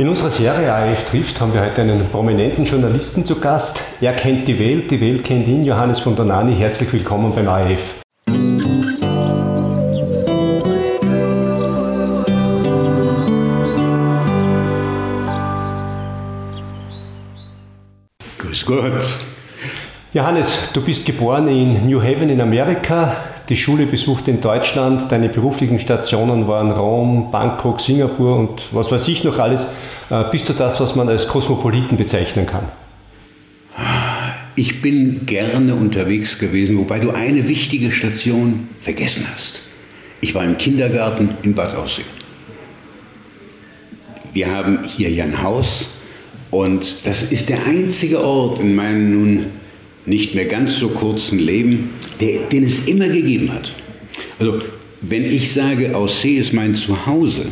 In unserer Serie AF trifft haben wir heute einen prominenten Journalisten zu Gast. Er kennt die Welt, die Welt kennt ihn. Johannes von Donani, herzlich willkommen beim AF. Grüß Gott. Johannes, du bist geboren in New Haven in Amerika, die Schule besucht in Deutschland, deine beruflichen Stationen waren Rom, Bangkok, Singapur und was weiß ich noch alles. Äh, bist du das, was man als Kosmopoliten bezeichnen kann? Ich bin gerne unterwegs gewesen, wobei du eine wichtige Station vergessen hast. Ich war im Kindergarten in Bad Aussee. Wir haben hier ja ein Haus und das ist der einzige Ort in meinem nun nicht mehr ganz so kurzen Leben, der, den es immer gegeben hat. Also wenn ich sage, Aussee ist mein Zuhause,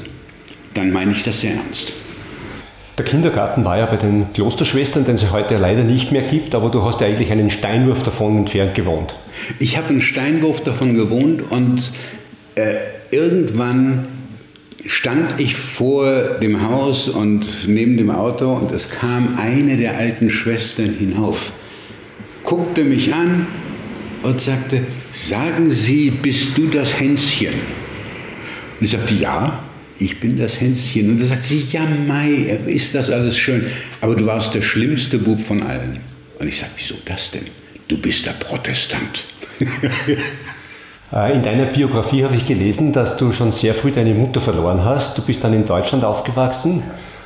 dann meine ich das sehr ernst. Der Kindergarten war ja bei den Klosterschwestern, den es heute leider nicht mehr gibt, aber du hast ja eigentlich einen Steinwurf davon entfernt gewohnt. Ich habe einen Steinwurf davon gewohnt und äh, irgendwann stand ich vor dem Haus und neben dem Auto und es kam eine der alten Schwestern hinauf, guckte mich an und sagte, sagen Sie, bist du das Hänschen? Und ich sagte, ja ich bin das Hänschen. Und da sagt sie, ja Mai, ist das alles schön, aber du warst der schlimmste Bub von allen. Und ich sage, wieso das denn? Du bist der Protestant. Äh, in deiner Biografie habe ich gelesen, dass du schon sehr früh deine Mutter verloren hast. Du bist dann in Deutschland aufgewachsen,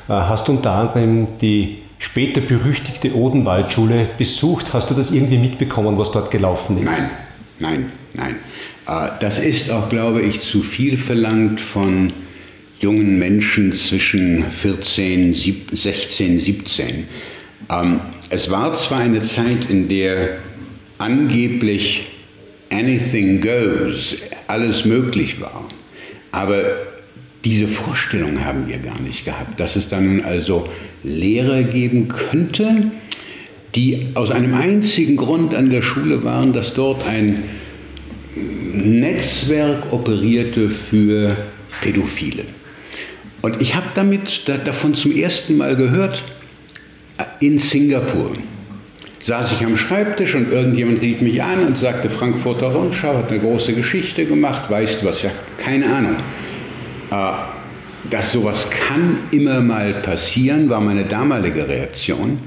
äh, hast unter anderem die später berüchtigte Odenwaldschule besucht. Hast du das irgendwie mitbekommen, was dort gelaufen ist? Nein, nein, nein. Äh, das ist auch, glaube ich, zu viel verlangt von jungen Menschen zwischen 14, 16, 17. es war zwar eine Zeit, in der angeblich anything goes, alles möglich war, aber diese Vorstellung haben wir gar nicht gehabt, dass es dann also Lehrer geben könnte, die aus einem einzigen Grund an der Schule waren, dass dort ein Netzwerk operierte für Pädophile. Und ich habe damit da, davon zum ersten Mal gehört in Singapur. Saß ich am Schreibtisch und irgendjemand rief mich an und sagte, Frankfurter Rundschau hat eine große Geschichte gemacht, weißt du was, ja, keine Ahnung. Äh, dass sowas kann immer mal passieren, war meine damalige Reaktion.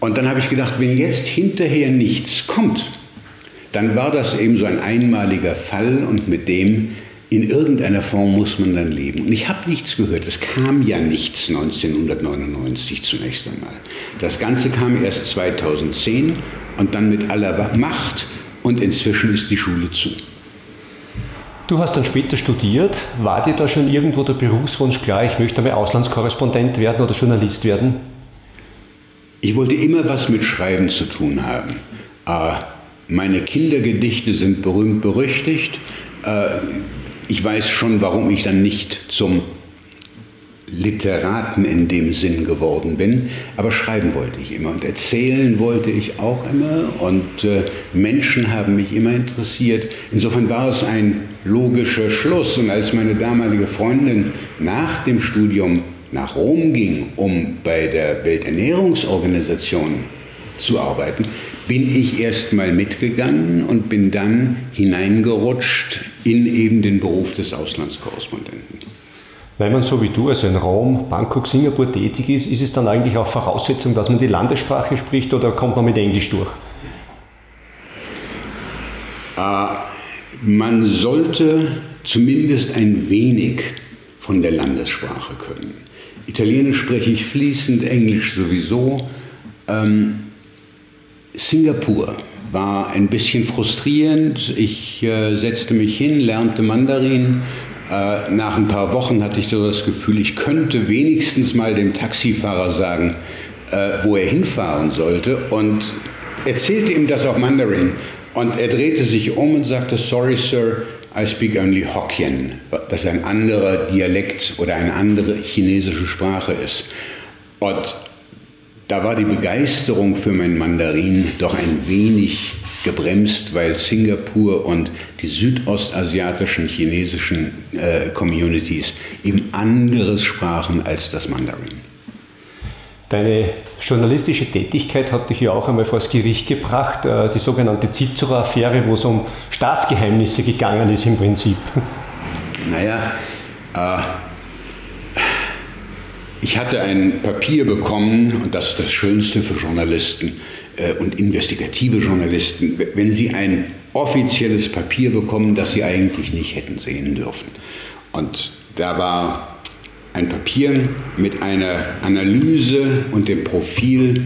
Und dann habe ich gedacht, wenn jetzt hinterher nichts kommt, dann war das eben so ein einmaliger Fall und mit dem in irgendeiner Form muss man dann leben. Und ich habe nichts gehört. Es kam ja nichts 1999 zunächst einmal. Das Ganze kam erst 2010 und dann mit aller Macht und inzwischen ist die Schule zu. Du hast dann später studiert. War dir da schon irgendwo der Berufswunsch klar, ich möchte einmal Auslandskorrespondent werden oder Journalist werden? Ich wollte immer was mit Schreiben zu tun haben. Äh, meine Kindergedichte sind berühmt berüchtigt. Äh, ich weiß schon, warum ich dann nicht zum Literaten in dem Sinn geworden bin, aber schreiben wollte ich immer und erzählen wollte ich auch immer und äh, Menschen haben mich immer interessiert. Insofern war es ein logischer Schluss und als meine damalige Freundin nach dem Studium nach Rom ging, um bei der Welternährungsorganisation zu arbeiten, bin ich erst mal mitgegangen und bin dann hineingerutscht in eben den Beruf des Auslandskorrespondenten. Wenn man so wie du, also in Rom, Bangkok, Singapur tätig ist, ist es dann eigentlich auch Voraussetzung, dass man die Landessprache spricht oder kommt man mit Englisch durch? Äh, man sollte zumindest ein wenig von der Landessprache können. Italienisch spreche ich fließend, Englisch sowieso. Ähm, Singapur war ein bisschen frustrierend. Ich äh, setzte mich hin, lernte Mandarin. Äh, nach ein paar Wochen hatte ich so das Gefühl, ich könnte wenigstens mal dem Taxifahrer sagen, äh, wo er hinfahren sollte und erzählte ihm das auf Mandarin. Und er drehte sich um und sagte, sorry Sir, I speak only Hokkien, das ein anderer Dialekt oder eine andere chinesische Sprache ist. Und da war die Begeisterung für mein Mandarin doch ein wenig gebremst, weil Singapur und die südostasiatischen chinesischen äh, Communities eben anderes sprachen als das Mandarin. Deine journalistische Tätigkeit hat dich ja auch einmal vor das Gericht gebracht, äh, die sogenannte Cicero-Affäre, wo es um Staatsgeheimnisse gegangen ist im Prinzip. Naja, äh, ich hatte ein Papier bekommen, und das ist das Schönste für Journalisten und investigative Journalisten, wenn sie ein offizielles Papier bekommen, das sie eigentlich nicht hätten sehen dürfen. Und da war ein Papier mit einer Analyse und dem Profil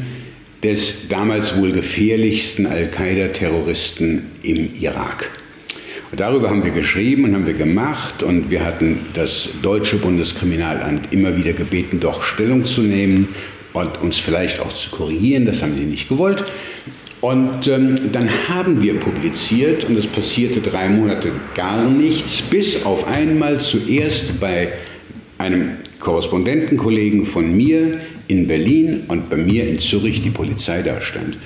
des damals wohl gefährlichsten Al-Qaida-Terroristen im Irak. Und darüber haben wir geschrieben und haben wir gemacht und wir hatten das deutsche Bundeskriminalamt immer wieder gebeten, doch Stellung zu nehmen und uns vielleicht auch zu korrigieren. Das haben die nicht gewollt. Und ähm, dann haben wir publiziert und es passierte drei Monate gar nichts, bis auf einmal zuerst bei einem Korrespondentenkollegen von mir in Berlin und bei mir in Zürich die Polizei da stand.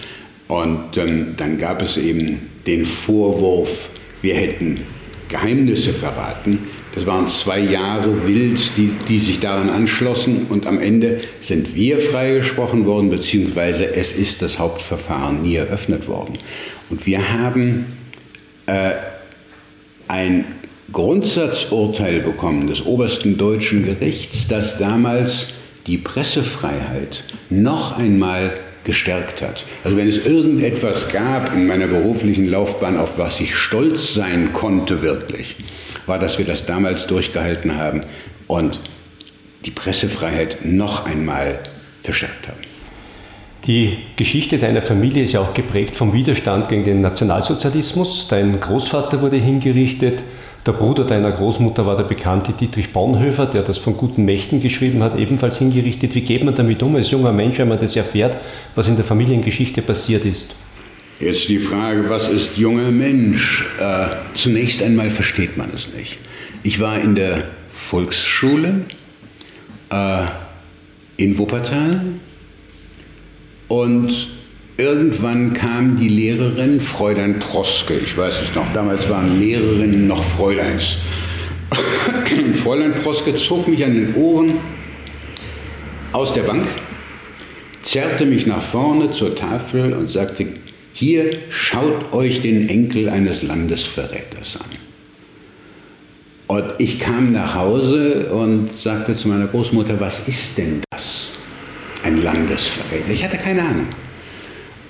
Und ähm, dann gab es eben den Vorwurf, wir hätten Geheimnisse verraten. Das waren zwei Jahre wild, die, die sich daran anschlossen und am Ende sind wir freigesprochen worden, beziehungsweise es ist das Hauptverfahren nie eröffnet worden. Und wir haben äh, ein Grundsatzurteil bekommen des obersten deutschen Gerichts, das damals die Pressefreiheit noch einmal gestärkt hat. Also wenn es irgendetwas gab in meiner beruflichen Laufbahn, auf was ich stolz sein konnte wirklich, war, dass wir das damals durchgehalten haben und die Pressefreiheit noch einmal verstärkt haben. Die Geschichte deiner Familie ist ja auch geprägt vom Widerstand gegen den Nationalsozialismus. Dein Großvater wurde hingerichtet, der Bruder deiner Großmutter war der bekannte Dietrich Bonhoeffer, der das von guten Mächten geschrieben hat, ebenfalls hingerichtet. Wie geht man damit um als junger Mensch, wenn man das erfährt, was in der Familiengeschichte passiert ist? Jetzt die Frage, was ist junger Mensch? Äh, zunächst einmal versteht man es nicht. Ich war in der Volksschule äh, in Wuppertal und Irgendwann kam die Lehrerin, Fräulein Proske, ich weiß es noch, damals waren Lehrerinnen noch Fräuleins. Fräulein Proske zog mich an den Ohren aus der Bank, zerrte mich nach vorne zur Tafel und sagte, hier schaut euch den Enkel eines Landesverräters an. Und ich kam nach Hause und sagte zu meiner Großmutter, was ist denn das? Ein Landesverräter. Ich hatte keine Ahnung.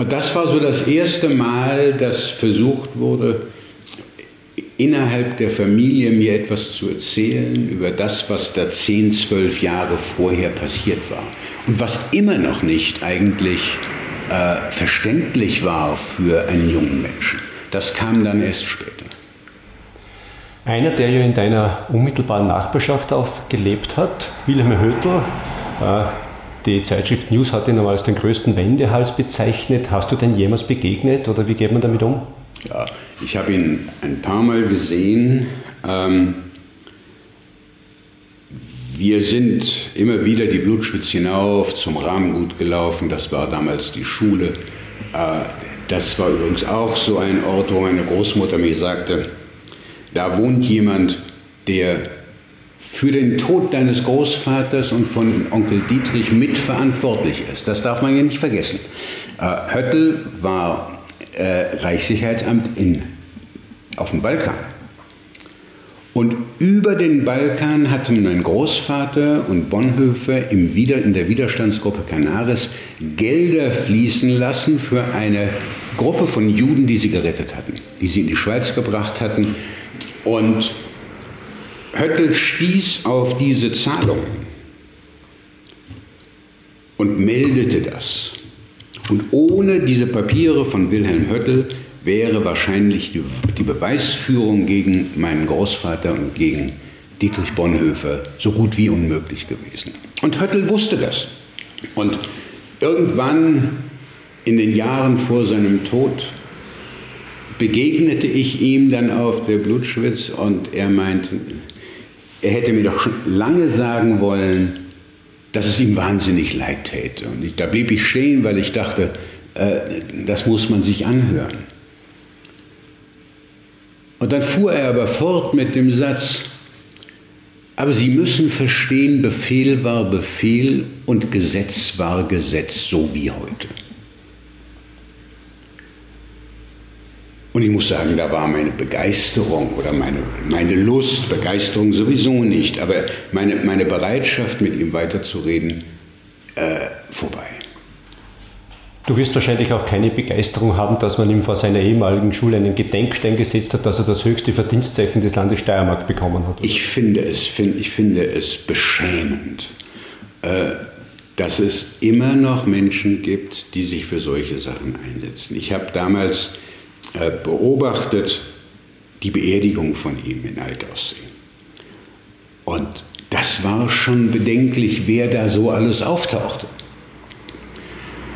Und das war so das erste Mal, dass versucht wurde, innerhalb der Familie mir etwas zu erzählen über das, was da zehn, zwölf Jahre vorher passiert war. Und was immer noch nicht eigentlich äh, verständlich war für einen jungen Menschen. Das kam dann erst später. Einer, der ja in deiner unmittelbaren Nachbarschaft aufgelebt hat, Wilhelm Hötl, äh, die Zeitschrift News hat ihn einmal als den größten Wendehals bezeichnet. Hast du denn jemals begegnet oder wie geht man damit um? Ja, ich habe ihn ein paar Mal gesehen. Ähm, wir sind immer wieder die Blutschwitz hinauf zum Rahmengut gelaufen. Das war damals die Schule. Äh, das war übrigens auch so ein Ort, wo meine Großmutter mir sagte, da wohnt jemand, der für den Tod deines Großvaters und von Onkel Dietrich mitverantwortlich ist. Das darf man ja nicht vergessen. Äh, Höttl war äh, Reichssicherheitsamt in, auf dem Balkan. Und über den Balkan hatten mein Großvater und Bonhoeffer im Wider, in der Widerstandsgruppe Canaris Gelder fließen lassen für eine Gruppe von Juden, die sie gerettet hatten, die sie in die Schweiz gebracht hatten. Und Höttl stieß auf diese Zahlung und meldete das. Und ohne diese Papiere von Wilhelm Höttl wäre wahrscheinlich die, die Beweisführung gegen meinen Großvater und gegen Dietrich Bonhoeffer so gut wie unmöglich gewesen. Und Höttl wusste das. Und irgendwann in den Jahren vor seinem Tod begegnete ich ihm dann auf der Blutschwitz und er meinte, er hätte mir doch schon lange sagen wollen, dass es ihm wahnsinnig leid täte. Und ich, da blieb ich stehen, weil ich dachte, äh, das muss man sich anhören. Und dann fuhr er aber fort mit dem Satz, aber Sie müssen verstehen, Befehl war Befehl und Gesetz war Gesetz, so wie heute. Und ich muss sagen, da war meine Begeisterung oder meine, meine Lust, Begeisterung sowieso nicht, aber meine, meine Bereitschaft, mit ihm weiterzureden, äh, vorbei. Du wirst wahrscheinlich auch keine Begeisterung haben, dass man ihm vor seiner ehemaligen Schule einen Gedenkstein gesetzt hat, dass er das höchste Verdienstzeichen des Landes Steiermark bekommen hat. Ich finde es, find, ich finde es beschämend, äh, dass es immer noch Menschen gibt, die sich für solche Sachen einsetzen. Ich habe damals beobachtet die Beerdigung von ihm in Altaussee. Und das war schon bedenklich, wer da so alles auftauchte.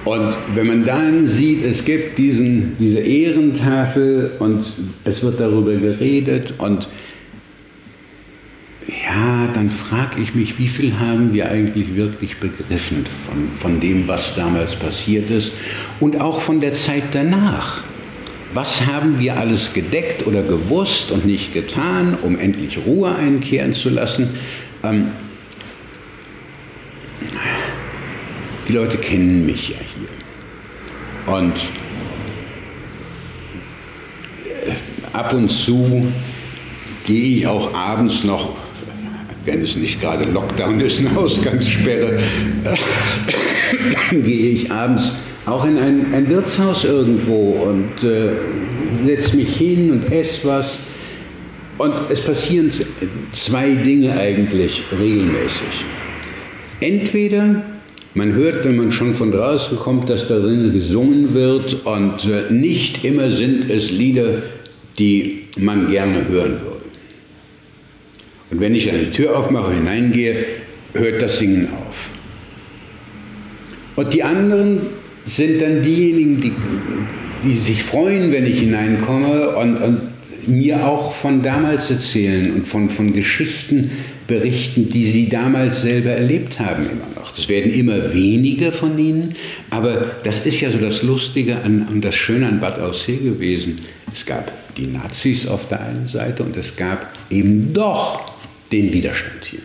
Und wenn man dann sieht, es gibt diesen, diese Ehrentafel und es wird darüber geredet und ja, dann frage ich mich, wie viel haben wir eigentlich wirklich begriffen von, von dem, was damals passiert ist und auch von der Zeit danach. Was haben wir alles gedeckt oder gewusst und nicht getan, um endlich Ruhe einkehren zu lassen? Ähm, die Leute kennen mich ja hier. Und äh, ab und zu gehe ich auch abends noch, wenn es nicht gerade Lockdown ist, eine Ausgangssperre, gehe ich abends auch in ein, ein Wirtshaus irgendwo und äh, setze mich hin und esse was. Und es passieren zwei Dinge eigentlich regelmäßig. Entweder man hört, wenn man schon von draußen kommt, dass darin gesungen wird und äh, nicht immer sind es Lieder, die man gerne hören würde. Und wenn ich eine Tür aufmache, hineingehe, hört das Singen auf. Und die anderen sind dann diejenigen, die, die sich freuen, wenn ich hineinkomme und, und mir auch von damals erzählen und von, von Geschichten berichten, die sie damals selber erlebt haben immer noch. Das werden immer weniger von ihnen, aber das ist ja so das Lustige an, und das Schöne an Bad Aussee gewesen. Es gab die Nazis auf der einen Seite und es gab eben doch den Widerstand hier.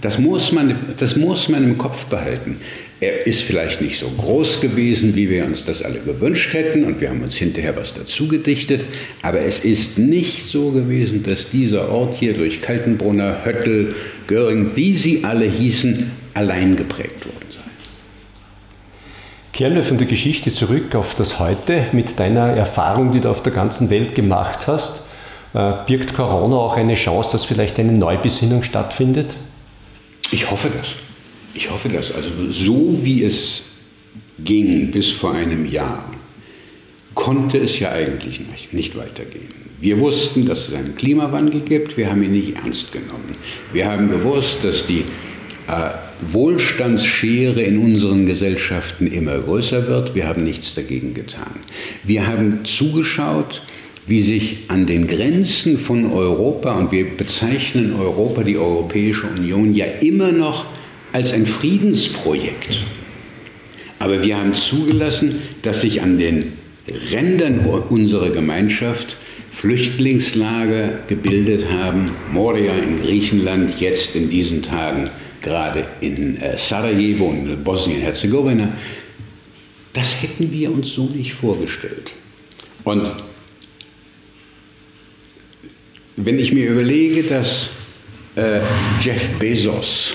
Das muss, man, das muss man im Kopf behalten. Er ist vielleicht nicht so groß gewesen, wie wir uns das alle gewünscht hätten, und wir haben uns hinterher was dazu gedichtet, aber es ist nicht so gewesen, dass dieser Ort hier durch Kaltenbrunner, Höttel, Göring, wie sie alle hießen, allein geprägt worden sei. Kehren wir von der Geschichte zurück auf das Heute mit deiner Erfahrung, die du auf der ganzen Welt gemacht hast. Äh, birgt Corona auch eine Chance, dass vielleicht eine Neubesinnung stattfindet? Ich hoffe das. Ich hoffe das. Also so wie es ging bis vor einem Jahr, konnte es ja eigentlich nicht, nicht weitergehen. Wir wussten, dass es einen Klimawandel gibt, wir haben ihn nicht ernst genommen. Wir haben gewusst, dass die äh, Wohlstandsschere in unseren Gesellschaften immer größer wird, wir haben nichts dagegen getan. Wir haben zugeschaut, wie sich an den Grenzen von Europa, und wir bezeichnen Europa, die Europäische Union, ja immer noch als ein Friedensprojekt. Aber wir haben zugelassen, dass sich an den Rändern unserer Gemeinschaft Flüchtlingslager gebildet haben. Moria in Griechenland, jetzt in diesen Tagen gerade in äh, Sarajevo und Bosnien-Herzegowina. Das hätten wir uns so nicht vorgestellt. Und wenn ich mir überlege, dass äh, Jeff Bezos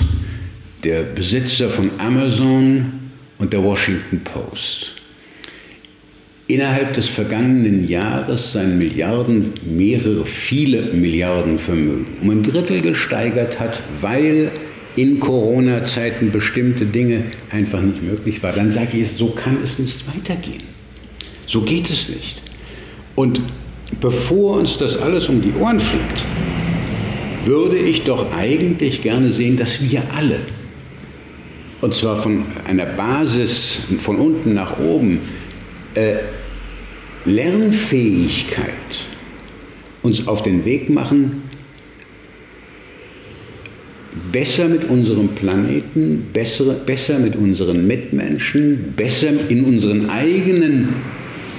der Besitzer von Amazon und der Washington Post, innerhalb des vergangenen Jahres sein Milliarden, mehrere, viele Milliarden Vermögen um ein Drittel gesteigert hat, weil in Corona-Zeiten bestimmte Dinge einfach nicht möglich waren, dann sage ich, so kann es nicht weitergehen. So geht es nicht. Und bevor uns das alles um die Ohren fliegt, würde ich doch eigentlich gerne sehen, dass wir alle und zwar von einer Basis von unten nach oben, äh, Lernfähigkeit uns auf den Weg machen, besser mit unserem Planeten, besser, besser mit unseren Mitmenschen, besser in unseren eigenen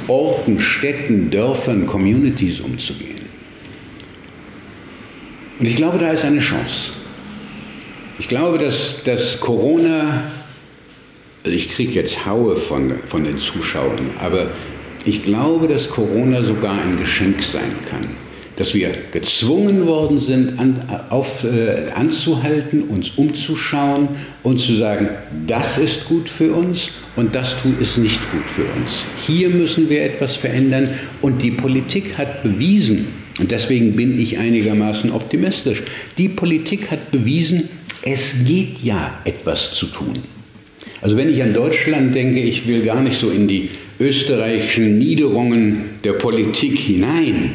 Orten, Städten, Dörfern, Communities umzugehen. Und ich glaube, da ist eine Chance. Ich glaube, dass, dass Corona, also ich kriege jetzt Haue von, von den Zuschauern, aber ich glaube, dass Corona sogar ein Geschenk sein kann dass wir gezwungen worden sind, an, auf, äh, anzuhalten, uns umzuschauen und zu sagen, das ist gut für uns und das ist nicht gut für uns. Hier müssen wir etwas verändern und die Politik hat bewiesen, und deswegen bin ich einigermaßen optimistisch, die Politik hat bewiesen, es geht ja etwas zu tun. Also wenn ich an Deutschland denke, ich will gar nicht so in die österreichischen Niederungen der Politik hinein,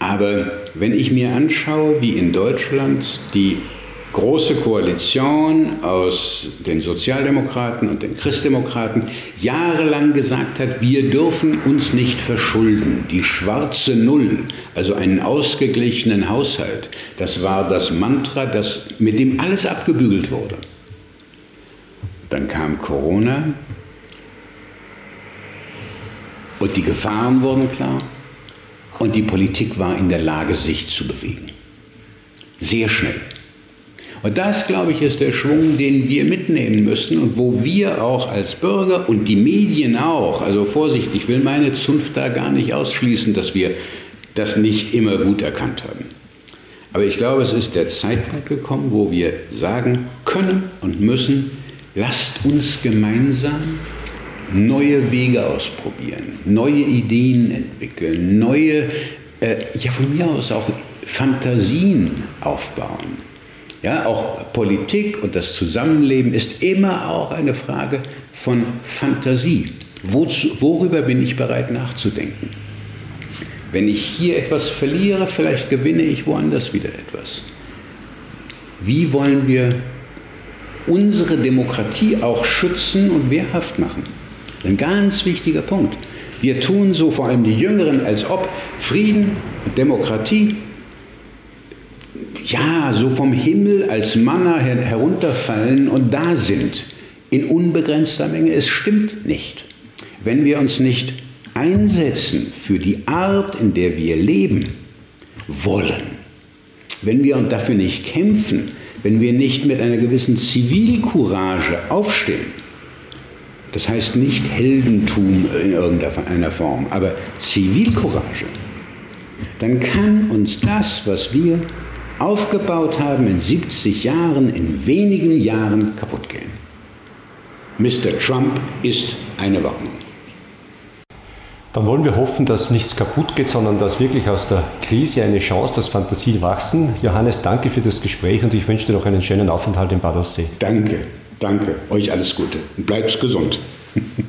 aber wenn ich mir anschaue, wie in Deutschland die große Koalition aus den Sozialdemokraten und den Christdemokraten jahrelang gesagt hat, wir dürfen uns nicht verschulden. Die schwarze Null, also einen ausgeglichenen Haushalt, das war das Mantra, das, mit dem alles abgebügelt wurde. Dann kam Corona und die Gefahren wurden klar. Und die Politik war in der Lage, sich zu bewegen. Sehr schnell. Und das, glaube ich, ist der Schwung, den wir mitnehmen müssen und wo wir auch als Bürger und die Medien auch, also Vorsicht, ich will meine Zunft da gar nicht ausschließen, dass wir das nicht immer gut erkannt haben. Aber ich glaube, es ist der Zeitpunkt gekommen, wo wir sagen können und müssen, lasst uns gemeinsam neue Wege ausprobieren, neue Ideen entwickeln, neue, äh, ja von mir aus auch Fantasien aufbauen. Ja, auch Politik und das Zusammenleben ist immer auch eine Frage von Fantasie. Wozu, worüber bin ich bereit nachzudenken? Wenn ich hier etwas verliere, vielleicht gewinne ich woanders wieder etwas. Wie wollen wir unsere Demokratie auch schützen und wehrhaft machen? Ein ganz wichtiger Punkt. Wir tun so, vor allem die Jüngeren, als ob Frieden und Demokratie ja so vom Himmel als Manna herunterfallen und da sind in unbegrenzter Menge. Es stimmt nicht. Wenn wir uns nicht einsetzen für die Art, in der wir leben wollen, wenn wir dafür nicht kämpfen, wenn wir nicht mit einer gewissen Zivilcourage aufstehen, das heißt nicht Heldentum in irgendeiner Form, aber Zivilcourage. Dann kann uns das, was wir aufgebaut haben in 70 Jahren, in wenigen Jahren kaputt gehen. Mr. Trump ist eine Warnung. Dann wollen wir hoffen, dass nichts kaputt geht, sondern dass wirklich aus der Krise eine Chance, dass Fantasien wachsen. Johannes, danke für das Gespräch und ich wünsche dir noch einen schönen Aufenthalt in Bad Aussee. Danke. Danke, euch alles Gute und bleibt gesund.